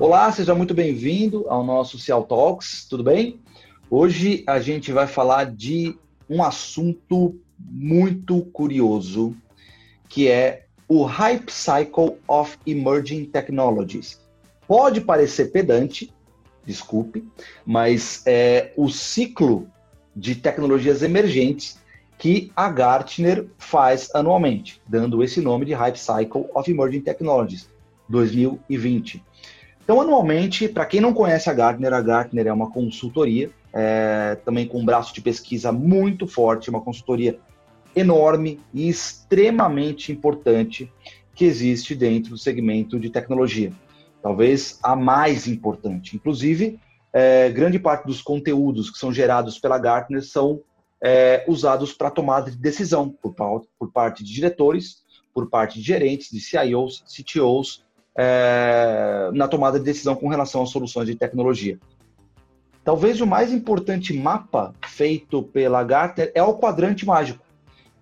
Olá, seja muito bem-vindo ao nosso Cial Talks, tudo bem? Hoje a gente vai falar de um assunto muito curioso, que é o Hype Cycle of Emerging Technologies. Pode parecer pedante, desculpe, mas é o ciclo de tecnologias emergentes que a Gartner faz anualmente, dando esse nome de Hype Cycle of Emerging Technologies 2020. Então, anualmente, para quem não conhece a Gartner, a Gartner é uma consultoria, é, também com um braço de pesquisa muito forte, uma consultoria enorme e extremamente importante que existe dentro do segmento de tecnologia. Talvez a mais importante. Inclusive, é, grande parte dos conteúdos que são gerados pela Gartner são é, usados para tomada de decisão por, por, parte de diretores, por parte de gerentes, de CIOs, CTOs, é, na tomada de decisão com relação às soluções de tecnologia. Talvez o mais importante mapa feito pela Gartner é o quadrante mágico.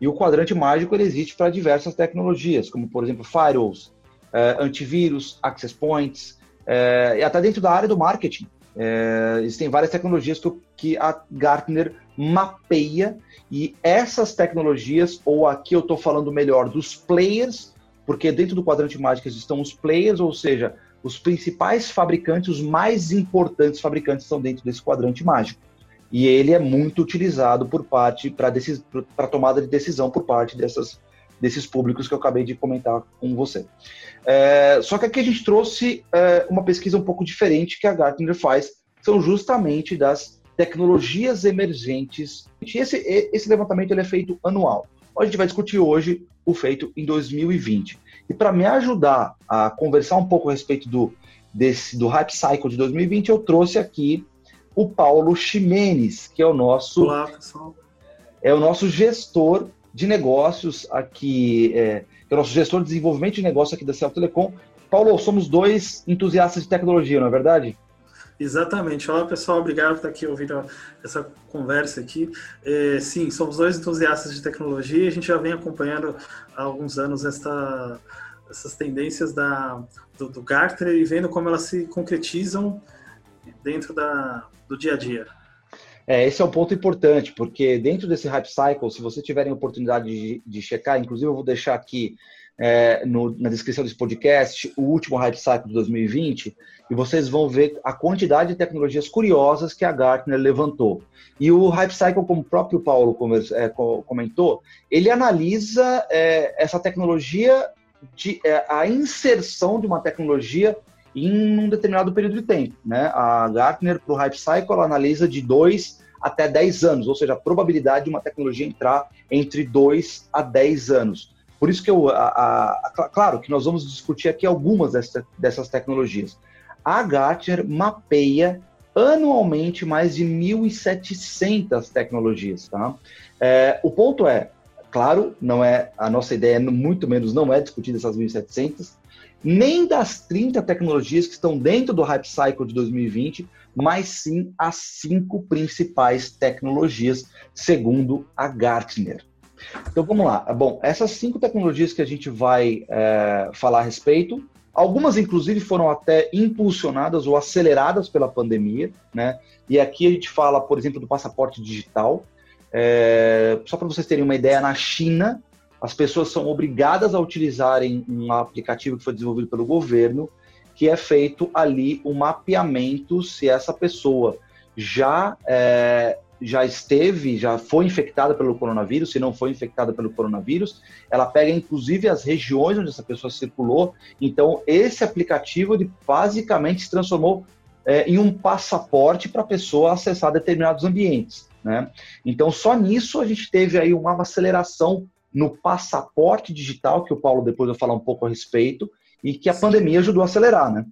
E o quadrante mágico ele existe para diversas tecnologias, como por exemplo firewalls, é, antivírus, access points, é, e até dentro da área do marketing. É, existem várias tecnologias que, a Gartner mapeia e essas tecnologias, ou aqui eu estou falando melhor dos players, porque dentro do quadrante mágico estão os players, ou seja, os principais fabricantes, os mais importantes fabricantes estão dentro desse quadrante mágico. E ele é muito utilizado por parte para tomada de decisão por parte dessas, desses públicos que eu acabei de comentar com você. É, só que aqui a gente trouxe é, uma pesquisa um pouco diferente que a Gartner faz, são justamente das tecnologias emergentes. Esse, esse levantamento ele é feito anual. A gente vai discutir hoje o feito em 2020. E para me ajudar a conversar um pouco a respeito do, desse, do Hype Cycle de 2020, eu trouxe aqui o Paulo Ximenes, que é o nosso. Olá, pessoal. É o nosso gestor de negócios aqui, é, é o nosso gestor de desenvolvimento de negócio aqui da Cel Telecom. Paulo, somos dois entusiastas de tecnologia, não é verdade? Exatamente. Olá, pessoal. Obrigado por estar aqui ouvindo essa conversa aqui. É, sim, somos dois entusiastas de tecnologia. A gente já vem acompanhando há alguns anos esta, essas tendências da, do, do Gartner e vendo como elas se concretizam dentro da, do dia a dia. É, esse é um ponto importante, porque dentro desse Hype Cycle, se vocês tiverem oportunidade de, de checar, inclusive eu vou deixar aqui é, no, na descrição desse podcast o último Hype Cycle de 2020 e vocês vão ver a quantidade de tecnologias curiosas que a Gartner levantou. E o Hype Cycle, como o próprio Paulo é, comentou, ele analisa é, essa tecnologia, de, é, a inserção de uma tecnologia em um determinado período de tempo. Né? A Gartner, para o Hype Cycle, analisa de 2 até 10 anos, ou seja, a probabilidade de uma tecnologia entrar entre 2 a 10 anos. Por isso que eu, a, a, a, claro que nós vamos discutir aqui algumas dessa, dessas tecnologias. A Gartner mapeia anualmente mais de 1.700 tecnologias. Tá? É, o ponto é, claro, não é a nossa ideia, muito menos não é discutir essas 1.700, nem das 30 tecnologias que estão dentro do Hype Cycle de 2020, mas sim as cinco principais tecnologias, segundo a Gartner. Então vamos lá. Bom, essas cinco tecnologias que a gente vai é, falar a respeito, algumas inclusive foram até impulsionadas ou aceleradas pela pandemia, né? E aqui a gente fala, por exemplo, do passaporte digital. É, só para vocês terem uma ideia, na China as pessoas são obrigadas a utilizarem um aplicativo que foi desenvolvido pelo governo, que é feito ali o um mapeamento se essa pessoa já é, já esteve, já foi infectada pelo coronavírus, se não foi infectada pelo coronavírus, ela pega inclusive as regiões onde essa pessoa circulou. Então, esse aplicativo ele basicamente se transformou é, em um passaporte para a pessoa acessar determinados ambientes. Né? Então, só nisso a gente teve aí uma aceleração no passaporte digital, que o Paulo depois vai falar um pouco a respeito, e que a Sim. pandemia ajudou a acelerar, né?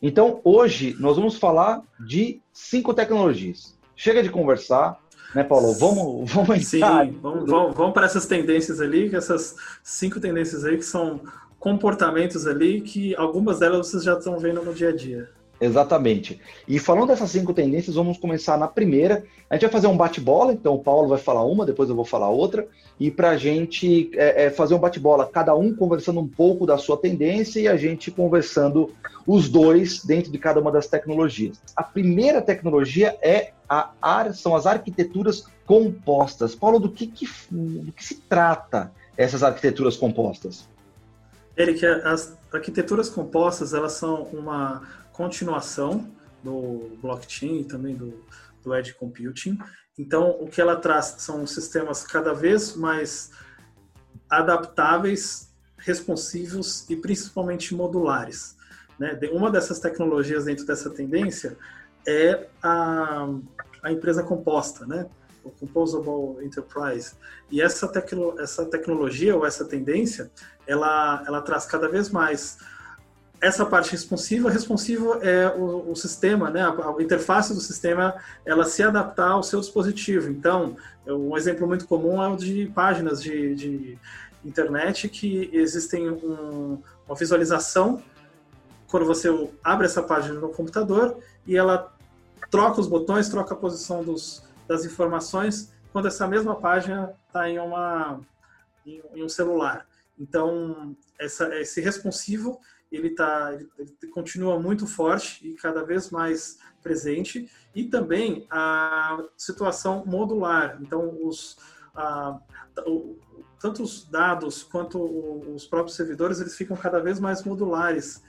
Então, hoje, nós vamos falar de cinco tecnologias. Chega de conversar, né, Paulo? Vamos, vamos entrar. Sim, vamos, vamos, vamos para essas tendências ali, essas cinco tendências aí que são comportamentos ali que algumas delas vocês já estão vendo no dia a dia. Exatamente. E falando dessas cinco tendências, vamos começar na primeira. A gente vai fazer um bate-bola, então o Paulo vai falar uma, depois eu vou falar outra. E para a gente é, é, fazer um bate-bola, cada um conversando um pouco da sua tendência e a gente conversando os dois dentro de cada uma das tecnologias. A primeira tecnologia é a ar, são as arquiteturas compostas. Paulo, do que, que, do que se trata essas arquiteturas compostas? Eric, as arquiteturas compostas elas são uma continuação do blockchain e também do, do edge computing. Então, o que ela traz são sistemas cada vez mais adaptáveis, responsivos e principalmente modulares. Né? Uma dessas tecnologias dentro dessa tendência é a, a empresa composta, né? o Composable Enterprise. E essa, tecno, essa tecnologia ou essa tendência, ela, ela traz cada vez mais essa parte responsiva, responsivo é o, o, sistema, né, a, interface do sistema, ela se adaptar ao seu dispositivo. Então, um exemplo muito comum é o de páginas de, de internet que existem um, uma visualização quando você abre essa página no computador e ela troca os botões, troca a posição dos, das informações quando essa mesma página está em, uma, em, em um celular. Então, essa, esse responsivo ele, tá, ele, ele continua muito forte e cada vez mais presente, e também a situação modular. Então, os, a, o, tanto os dados quanto os próprios servidores, eles ficam cada vez mais modulares,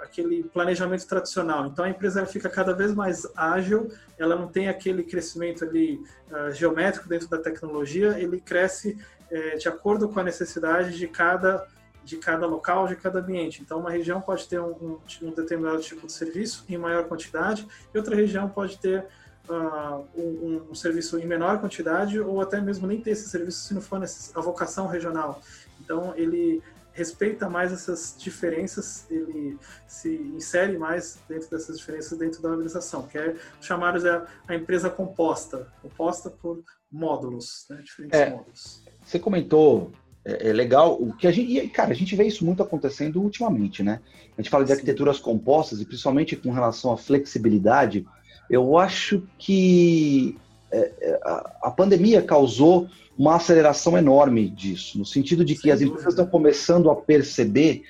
aquele planejamento tradicional. Então, a empresa fica cada vez mais ágil, ela não tem aquele crescimento ali uh, geométrico dentro da tecnologia, ele cresce uh, de acordo com a necessidade de cada de cada local, de cada ambiente. Então, uma região pode ter um, um, determinado tipo de serviço em maior quantidade e outra região pode ter uh, um, um, serviço em menor quantidade ou até mesmo nem ter esse serviço se não for a vocação regional. Então, ele respeita mais essas diferenças, ele se insere mais dentro dessas diferenças dentro da organização, que é chamar a, a empresa composta, composta por módulos, né, diferentes é, módulos. Você comentou é, é, legal. O que a gente, e, cara, a gente vê isso muito acontecendo ultimamente, né? A gente fala de Sim. arquiteturas compostas e principalmente com relação à flexibilidade. Eu acho que é, é a, a pandemia causou uma aceleração enorme disso, no sentido de que Sem as empresas estão começando a perceber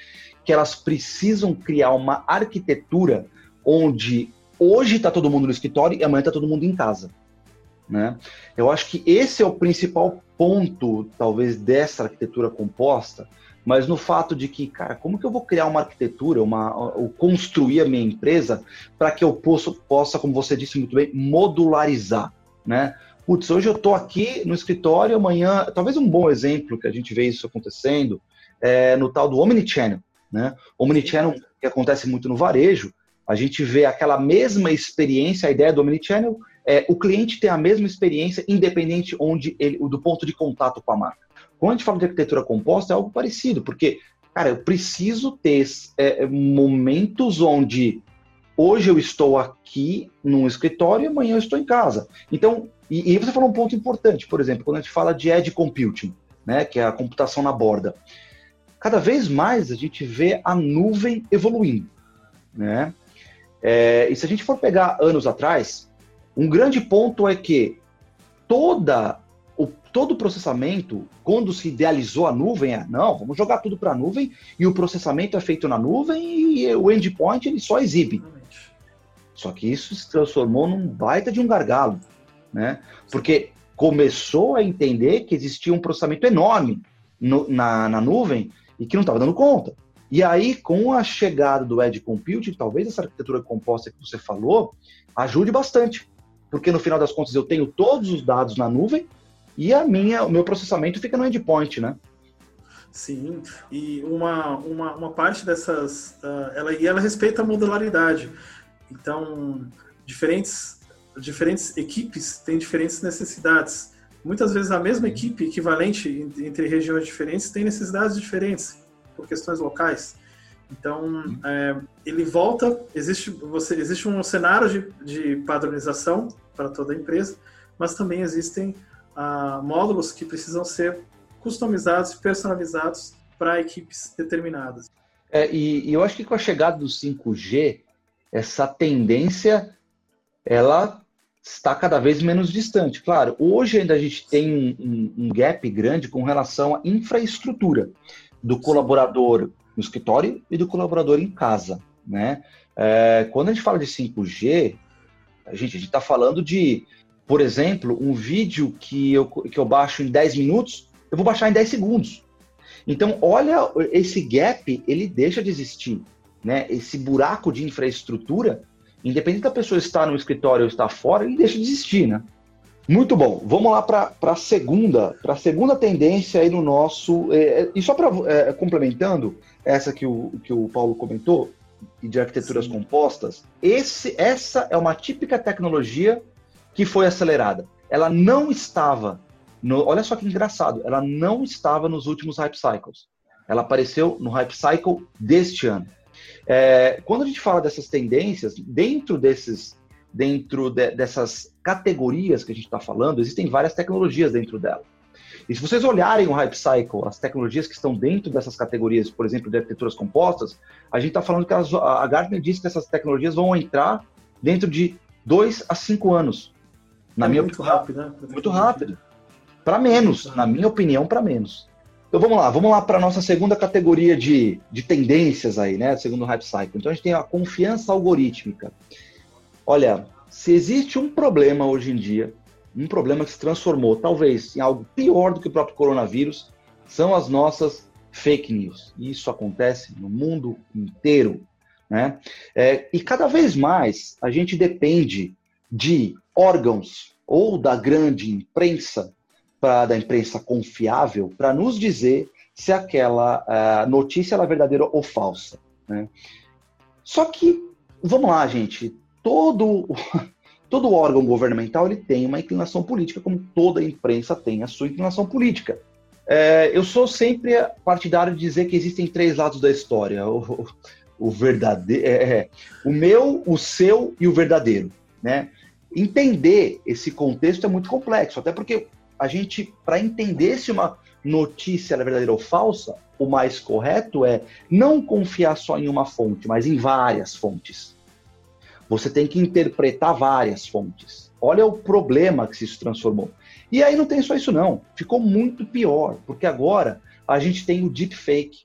que elas precisam criar uma arquitetura onde hoje está todo mundo no escritório e amanhã está todo mundo em casa. Né? Eu acho que esse é o principal ponto, talvez, dessa arquitetura composta, mas no fato de que, cara, como que eu vou criar uma arquitetura, uma, ou construir a minha empresa para que eu possa, possa, como você disse muito bem, modularizar, né? Putz, hoje eu estou aqui no escritório, amanhã, talvez um bom exemplo que a gente vê isso acontecendo é no tal do Omnichannel, né? Omnichannel que acontece muito no varejo, a gente vê aquela mesma experiência, a ideia do Omnichannel é, o cliente tem a mesma experiência, independente onde ele, do ponto de contato com a marca. Quando a gente fala de arquitetura composta, é algo parecido, porque, cara, eu preciso ter é, momentos onde hoje eu estou aqui num escritório e amanhã eu estou em casa. Então, e, e você falou um ponto importante, por exemplo, quando a gente fala de edge computing, né, que é a computação na borda. Cada vez mais a gente vê a nuvem evoluindo, né? É, e se a gente for pegar anos atrás, um grande ponto é que toda o, todo o processamento, quando se idealizou a nuvem, é não, vamos jogar tudo para a nuvem e o processamento é feito na nuvem e o endpoint ele só exibe. Só que isso se transformou num baita de um gargalo, né? Porque começou a entender que existia um processamento enorme no, na, na nuvem e que não estava dando conta. E aí, com a chegada do Edge Computing, talvez essa arquitetura composta que você falou ajude bastante porque no final das contas eu tenho todos os dados na nuvem e a minha, o meu processamento fica no endpoint, né? Sim, e uma, uma, uma parte dessas, uh, ela, e ela respeita a modularidade. Então, diferentes, diferentes equipes têm diferentes necessidades. Muitas vezes a mesma equipe equivalente entre regiões diferentes tem necessidades diferentes por questões locais. Então, é, ele volta, existe, você, existe um cenário de, de padronização para toda a empresa, mas também existem ah, módulos que precisam ser customizados e personalizados para equipes determinadas. É, e, e, eu acho que com a chegada do 5G, essa tendência ela está cada vez menos distante. Claro, hoje ainda a gente tem um, um, um gap grande com relação à infraestrutura do colaborador no escritório e do colaborador em casa, né? É, quando a gente fala de 5G, a gente está falando de, por exemplo, um vídeo que eu, que eu baixo em 10 minutos, eu vou baixar em 10 segundos. Então, olha, esse gap, ele deixa de existir. Né? Esse buraco de infraestrutura, independente da pessoa estar no escritório ou estar fora, ele deixa de existir. Né? Muito bom. Vamos lá para a segunda, para a segunda tendência aí no nosso. É, é e só para é, complementando essa que o, que o Paulo comentou, de arquiteturas Sim. compostas, esse, essa é uma típica tecnologia que foi acelerada. Ela não estava, no, olha só que engraçado, ela não estava nos últimos hype cycles. Ela apareceu no hype cycle deste ano. É, quando a gente fala dessas tendências, dentro desses, dentro de, dessas categorias que a gente está falando, existem várias tecnologias dentro dela. E se vocês olharem o Hype Cycle, as tecnologias que estão dentro dessas categorias, por exemplo, de arquiteturas compostas, a gente está falando que elas, a Gartner disse que essas tecnologias vão entrar dentro de dois a cinco anos. Na é minha muito opinião, rápido, né? Muito rápido. Para menos, na minha opinião, para menos. Então vamos lá, vamos lá para a nossa segunda categoria de, de tendências aí, né? Segundo o Hype Cycle. Então a gente tem a confiança algorítmica. Olha, se existe um problema hoje em dia um problema que se transformou, talvez, em algo pior do que o próprio coronavírus, são as nossas fake news. E isso acontece no mundo inteiro. Né? É, e cada vez mais a gente depende de órgãos ou da grande imprensa, pra, da imprensa confiável, para nos dizer se aquela uh, notícia é verdadeira ou falsa. Né? Só que, vamos lá, gente, todo Todo órgão governamental ele tem uma inclinação política, como toda imprensa tem a sua inclinação política. É, eu sou sempre partidário de dizer que existem três lados da história: o, o verdadeiro, é, é, o meu, o seu e o verdadeiro, né? Entender esse contexto é muito complexo, até porque a gente, para entender se uma notícia é verdadeira ou falsa, o mais correto é não confiar só em uma fonte, mas em várias fontes. Você tem que interpretar várias fontes. Olha o problema que se transformou. E aí não tem só isso não, ficou muito pior, porque agora a gente tem o deepfake.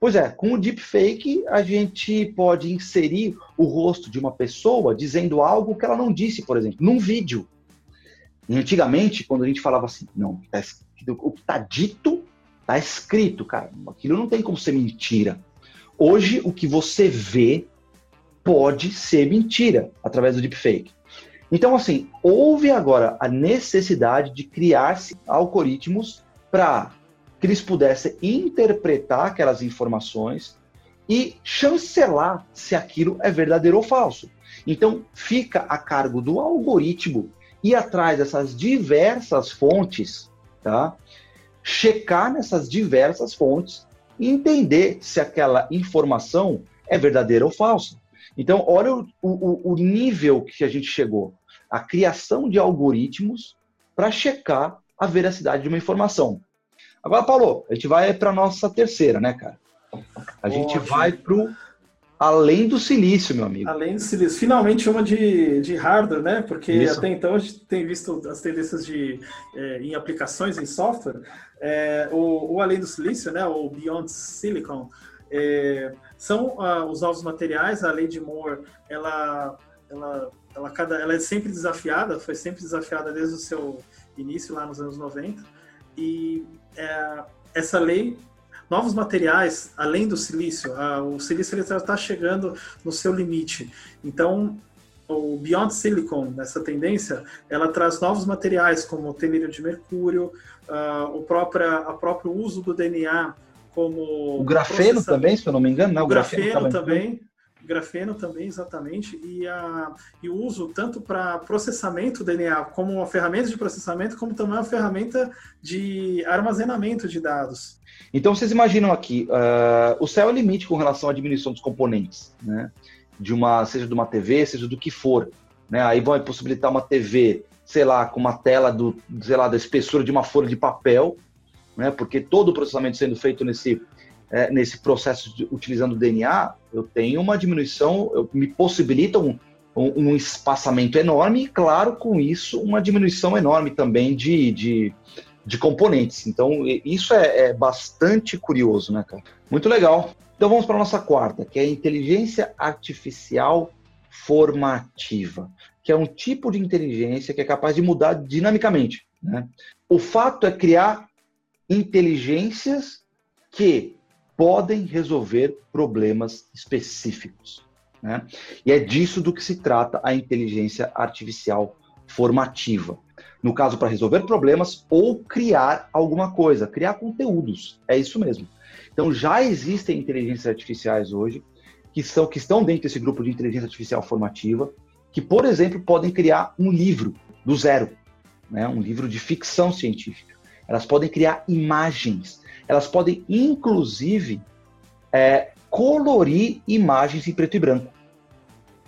Pois é, com o deepfake a gente pode inserir o rosto de uma pessoa dizendo algo que ela não disse, por exemplo, num vídeo. Antigamente, quando a gente falava assim, não, tá o que está dito está escrito, cara, aquilo não tem como ser mentira. Hoje, o que você vê pode ser mentira através do deepfake. Então, assim, houve agora a necessidade de criar-se algoritmos para que eles pudessem interpretar aquelas informações e chancelar se aquilo é verdadeiro ou falso. Então, fica a cargo do algoritmo ir atrás dessas diversas fontes, tá? checar nessas diversas fontes e entender se aquela informação é verdadeira ou falsa. Então, olha o, o, o nível que a gente chegou. A criação de algoritmos para checar a veracidade de uma informação. Agora, Paulo, a gente vai para a nossa terceira, né, cara? A gente vai para além do silício, meu amigo. Além do silício. Finalmente uma de, de hardware, né? Porque Isso. até então a gente tem visto as tendências de, é, em aplicações em software. É, o, o, além do silício, né? O Beyond Silicon. É, são uh, os novos materiais. A Lady Moore, ela, ela, ela, cada, ela é sempre desafiada, foi sempre desafiada desde o seu início lá nos anos 90. E é, essa lei, novos materiais, além do silício, o silício está chegando no seu limite. Então, o Beyond Silicon, nessa tendência, ela traz novos materiais como o telírio de mercúrio, uh, o próprio, a próprio uso do DNA como. O grafeno também, se eu não me engano, não? O grafeno, grafeno também. Grafeno também, exatamente, e, a, e o uso tanto para processamento do DNA como uma ferramenta de processamento, como também uma ferramenta de armazenamento de dados. Então vocês imaginam aqui, uh, o céu é o limite com relação à diminuição dos componentes, né? De uma, seja de uma TV, seja do que for. Né? Aí vai possibilitar uma TV, sei lá, com uma tela do, sei lá, da espessura de uma folha de papel, né? Porque todo o processamento sendo feito nesse é, nesse processo de, utilizando o DNA, eu tenho uma diminuição, eu, me possibilita um, um, um, espaçamento enorme e, claro, com isso, uma diminuição enorme também de, de, de componentes. Então, isso é, é, bastante curioso, né, cara? Muito legal. Então, vamos para a nossa quarta, que é inteligência artificial formativa, que é um tipo de inteligência que é capaz de mudar dinamicamente. Né? O fato é criar inteligências que podem resolver problemas específicos. Né? E é disso do que se trata a inteligência artificial formativa. No caso, para resolver problemas ou criar alguma coisa, criar conteúdos. É isso mesmo. Então, já existem inteligências artificiais hoje que, são, que estão dentro desse grupo de inteligência artificial formativa, que, por exemplo, podem criar um livro do zero, né? um livro de ficção científica. Elas podem criar imagens, elas podem, inclusive, é, colorir imagens em preto e branco.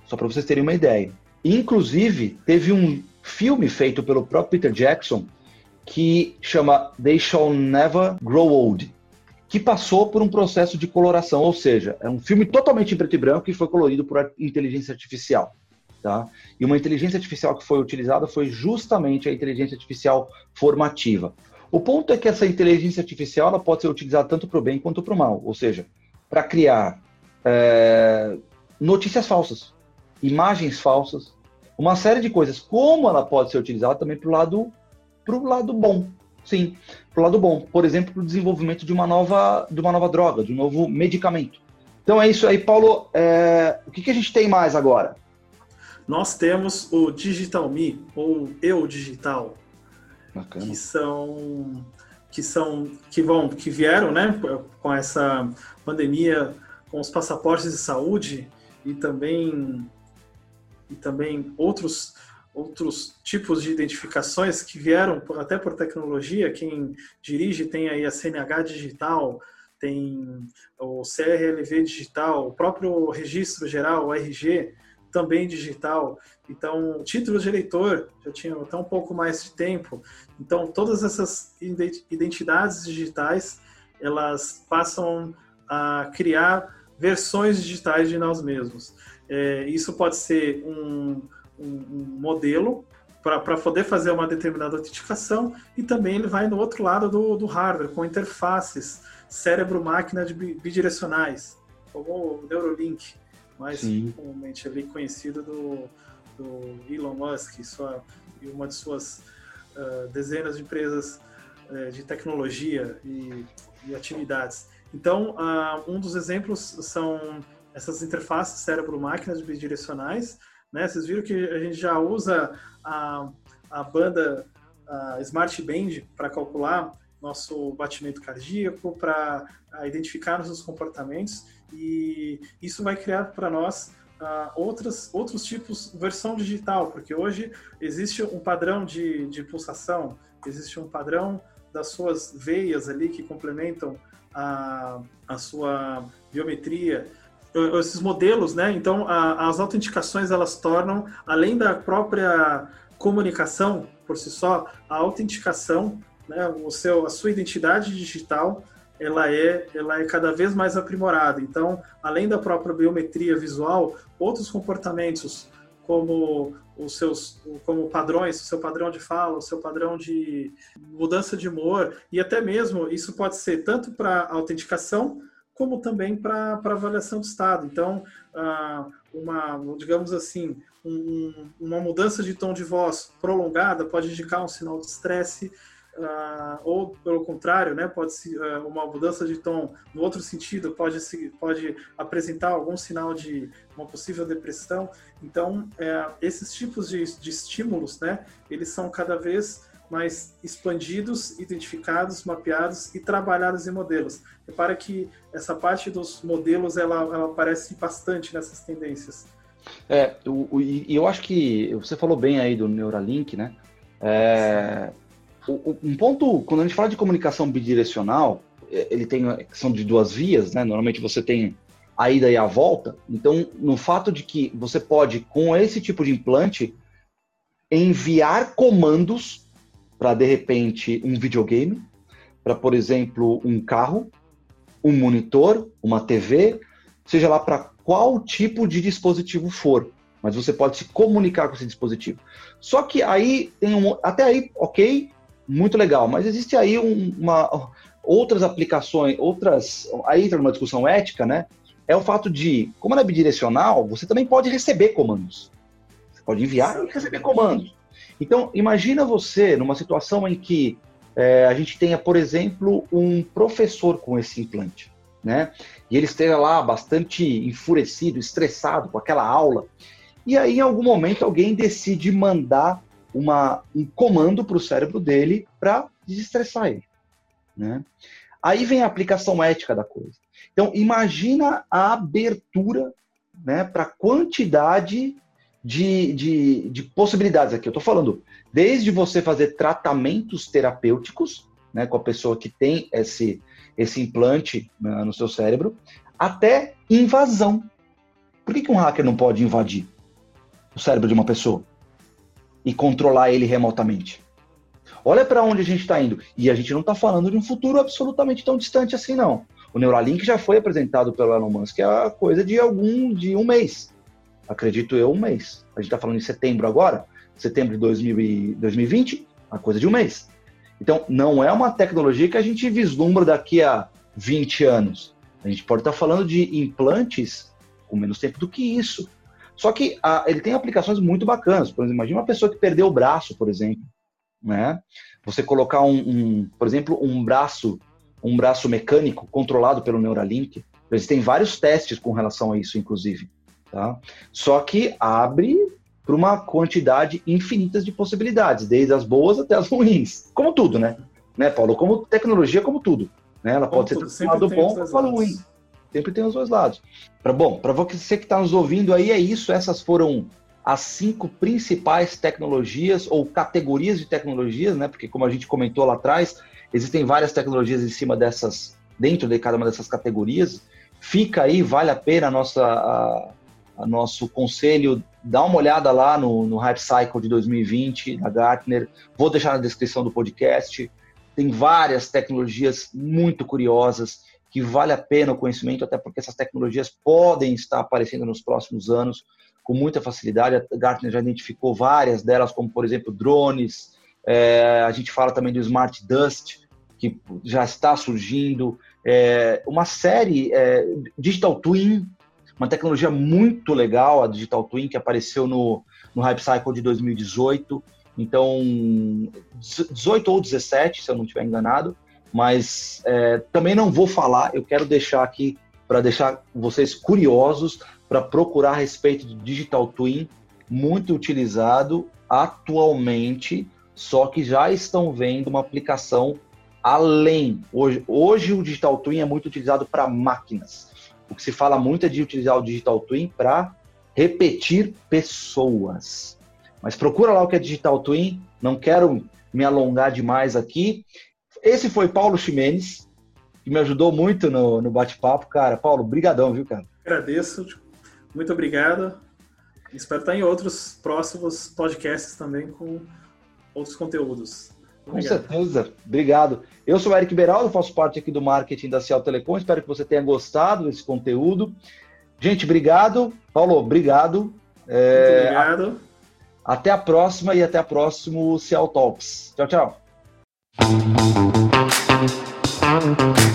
Só para vocês terem uma ideia. Inclusive, teve um filme feito pelo próprio Peter Jackson que chama They Shall Never Grow Old, que passou por um processo de coloração, ou seja, é um filme totalmente em preto e branco e foi colorido por inteligência artificial. Tá? E uma inteligência artificial que foi utilizada foi justamente a inteligência artificial formativa. O ponto é que essa inteligência artificial ela pode ser utilizada tanto para o bem quanto para o mal, ou seja, para criar é, notícias falsas, imagens falsas, uma série de coisas. Como ela pode ser utilizada também para o lado, pro lado bom, sim, para o lado bom. Por exemplo, para o desenvolvimento de uma nova, de uma nova droga, de um novo medicamento. Então é isso aí, Paulo. É, o que, que a gente tem mais agora? Nós temos o Digital Me, ou Eu Digital, Bacana. que são que são que vão que vieram, né, com essa pandemia, com os passaportes de saúde e também e também outros outros tipos de identificações que vieram até por tecnologia. Quem dirige tem aí a CNH digital, tem o CRLV digital, o próprio registro geral, o RG, também digital. Então, títulos de eleitor já tinham até um pouco mais de tempo. Então, todas essas identidades digitais, elas passam a criar versões digitais de nós mesmos. É, isso pode ser um, um, modelo para poder fazer uma determinada autenticação e também ele vai no outro lado do, do hardware, com interfaces cérebro-máquina bidirecionais, como o Neuralink, mais Sim. comumente ali conhecido do, do Elon Musk sua, e uma de suas uh, dezenas de empresas uh, de tecnologia e, e atividades. Então, uh, um dos exemplos são essas interfaces cérebro-máquinas bidirecionais. Né? Vocês viram que a gente já usa a, a banda a Smart Band para calcular nosso batimento cardíaco, para identificar nossos comportamentos e isso vai criar para nós uh, outras, outros tipos, versão digital, porque hoje existe um padrão de, de pulsação, existe um padrão das suas veias ali que complementam a, a sua biometria, esses modelos, né? Então, a, as autenticações elas tornam, além da própria comunicação por si só, a autenticação, né? O seu, a sua identidade digital ela é, ela é cada vez mais aprimorada. Então, além da própria biometria visual, outros comportamentos como os seus como padrões, o seu padrão de fala, o seu padrão de mudança de humor e até mesmo isso pode ser tanto para autenticação como também para avaliação do estado. Então, ah, uma, digamos assim, um, uma mudança de tom de voz prolongada pode indicar um sinal de estresse, uh, ou pelo contrário, né, pode ser uh, uma mudança de tom no outro sentido pode se, pode apresentar algum sinal de uma possível depressão. Então, uh, esses tipos de, de estímulos, né, eles são cada vez mais expandidos, identificados, mapeados e trabalhados em modelos. Repara que essa parte dos modelos ela, ela aparece bastante nessas tendências. É, e eu acho que você falou bem aí do Neuralink, né? É, um ponto, quando a gente fala de comunicação bidirecional, é, ele tem são de duas vias, né? Normalmente você tem a ida e a volta. Então, no fato de que você pode, com esse tipo de implante, enviar comandos para de repente um videogame, para por exemplo um carro, um monitor, uma TV, seja lá para qual tipo de dispositivo for. Mas você pode se comunicar com esse dispositivo. Só que aí tem um. Até aí, ok, muito legal. Mas existe aí um, uma, outras aplicações, outras. Aí entra numa discussão ética, né? É o fato de, como ela é bidirecional, você também pode receber comandos. Você pode enviar e receber comandos. Então, imagina você numa situação em que é, a gente tenha, por exemplo, um professor com esse implante, né? E ele esteja lá bastante enfurecido, estressado com aquela aula. E aí, em algum momento, alguém decide mandar uma, um comando para o cérebro dele para desestressar ele. Né? Aí vem a aplicação ética da coisa. Então, imagina a abertura né, para a quantidade de, de, de, possibilidades aqui. Eu estou falando desde você fazer tratamentos terapêuticos né, com a pessoa que tem esse, esse implante né, no seu cérebro, até invasão. Por que, que um hacker não pode invadir? o cérebro de uma pessoa e controlar ele remotamente. Olha para onde a gente está indo. E a gente não está falando de um futuro absolutamente tão distante assim, não. O Neuralink já foi apresentado pelo Elon Musk há coisa de algum de um mês. Acredito eu, um mês. A gente está falando em setembro agora, setembro de 2020, a coisa de um mês. Então, não é uma tecnologia que a gente vislumbra daqui a 20 anos. A gente pode estar tá falando de implantes com menos tempo do que isso. Só que a, ele tem aplicações muito bacanas. Por exemplo, imagina uma pessoa que perdeu o braço, por exemplo. Né? Você colocar um, um, por exemplo, um braço, um braço mecânico controlado pelo Neuralink. Existem vários testes com relação a isso, inclusive. Tá? Só que abre para uma quantidade infinita de possibilidades, desde as boas até as ruins. Como tudo, né? Né, Paulo? Como tecnologia, como tudo. Né? Ela como pode tudo, ser do bom ou do ruim. Sempre tem os dois lados. Pra, bom, para você que está nos ouvindo aí, é isso. Essas foram as cinco principais tecnologias ou categorias de tecnologias, né? Porque como a gente comentou lá atrás, existem várias tecnologias em cima dessas, dentro de cada uma dessas categorias. Fica aí, vale a pena a nossa, a, a nosso conselho, dá uma olhada lá no, no Hype Cycle de 2020 da Gartner. Vou deixar na descrição do podcast. Tem várias tecnologias muito curiosas que vale a pena o conhecimento, até porque essas tecnologias podem estar aparecendo nos próximos anos com muita facilidade. A Gartner já identificou várias delas, como por exemplo drones. É, a gente fala também do Smart Dust, que já está surgindo. É, uma série, é, Digital Twin, uma tecnologia muito legal, a Digital Twin, que apareceu no, no Hype Cycle de 2018. Então, 18 ou 17, se eu não estiver enganado mas é, também não vou falar, eu quero deixar aqui para deixar vocês curiosos para procurar a respeito do Digital Twin, muito utilizado atualmente, só que já estão vendo uma aplicação além. Hoje, hoje o Digital Twin é muito utilizado para máquinas. O que se fala muito é de utilizar o Digital Twin para repetir pessoas. Mas procura lá o que é Digital Twin, não quero me alongar demais aqui. Esse foi Paulo Ximenes, que me ajudou muito no, no bate-papo. Cara, Paulo, brigadão, viu, cara? Agradeço, muito obrigado. Espero estar em outros próximos podcasts também com outros conteúdos. Obrigado. Com certeza, obrigado. Eu sou o Eric Beraldo, faço parte aqui do marketing da Ciel Telecom. Espero que você tenha gostado desse conteúdo. Gente, obrigado. Paulo, obrigado. É, obrigado. Até a próxima e até a próximo Ciel Talks. Tchau, tchau. Thank you.